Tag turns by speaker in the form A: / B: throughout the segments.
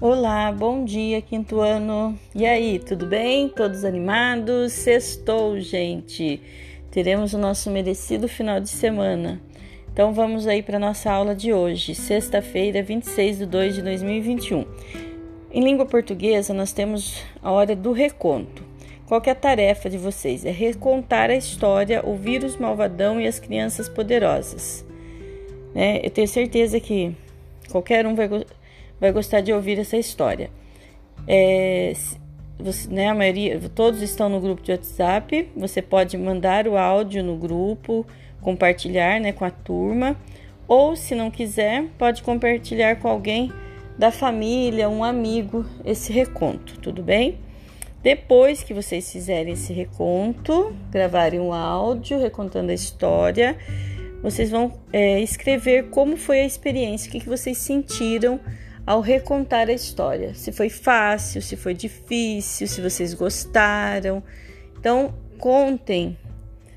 A: Olá, bom dia, quinto ano. E aí, tudo bem? Todos animados? Sextou, gente. Teremos o nosso merecido final de semana. Então vamos aí para nossa aula de hoje, sexta-feira, 26 de 2 de 2021. Em língua portuguesa, nós temos a hora do reconto. Qual é a tarefa de vocês? É recontar a história, o vírus malvadão e as crianças poderosas. É, eu tenho certeza que qualquer um vai vai gostar de ouvir essa história. É, você, né, a maioria, todos estão no grupo de WhatsApp. Você pode mandar o áudio no grupo, compartilhar né, com a turma, ou se não quiser, pode compartilhar com alguém da família, um amigo, esse reconto, tudo bem? Depois que vocês fizerem esse reconto, gravarem um áudio recontando a história, vocês vão é, escrever como foi a experiência, o que, que vocês sentiram ao recontar a história. Se foi fácil, se foi difícil, se vocês gostaram. Então, contem.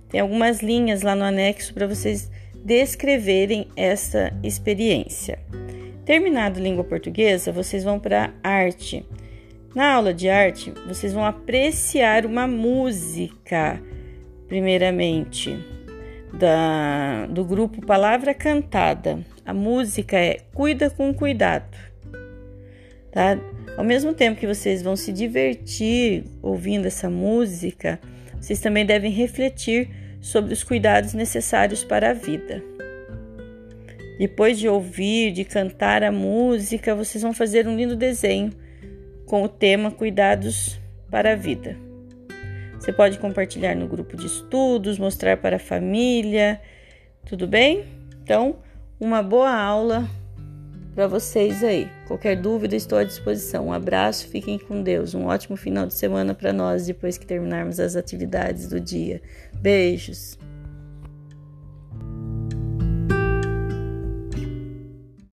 A: Tem algumas linhas lá no anexo para vocês descreverem essa experiência. Terminado língua portuguesa, vocês vão para arte. Na aula de arte, vocês vão apreciar uma música, primeiramente, da, do grupo Palavra Cantada. A música é Cuida com Cuidado tá? Ao mesmo tempo que vocês vão se divertir ouvindo essa música, vocês também devem refletir sobre os cuidados necessários para a vida. Depois de ouvir, de cantar a música, vocês vão fazer um lindo desenho com o tema Cuidados para a Vida. Você pode compartilhar no grupo de estudos, mostrar para a família, tudo bem? Então, uma boa aula para vocês aí. Qualquer dúvida, estou à disposição. Um abraço, fiquem com Deus. Um ótimo final de semana para nós depois que terminarmos as atividades do dia. Beijos.